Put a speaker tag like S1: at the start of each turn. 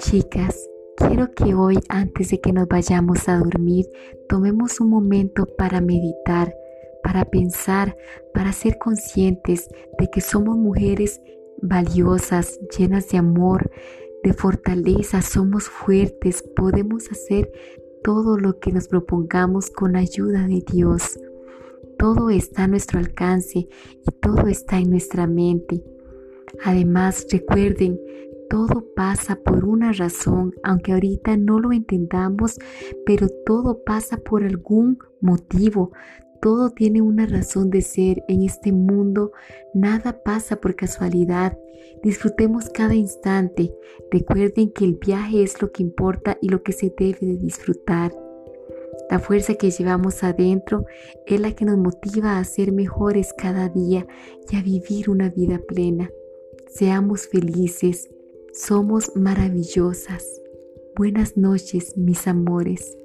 S1: Chicas, quiero que hoy, antes de que nos vayamos a dormir, tomemos un momento para meditar, para pensar, para ser conscientes de que somos mujeres valiosas, llenas de amor, de fortaleza, somos fuertes, podemos hacer todo lo que nos propongamos con ayuda de Dios. Todo está a nuestro alcance y todo está en nuestra mente. Además, recuerden, todo pasa por una razón, aunque ahorita no lo entendamos, pero todo pasa por algún motivo. Todo tiene una razón de ser en este mundo. Nada pasa por casualidad. Disfrutemos cada instante. Recuerden que el viaje es lo que importa y lo que se debe de disfrutar. La fuerza que llevamos adentro es la que nos motiva a ser mejores cada día y a vivir una vida plena. Seamos felices, somos maravillosas. Buenas noches, mis amores.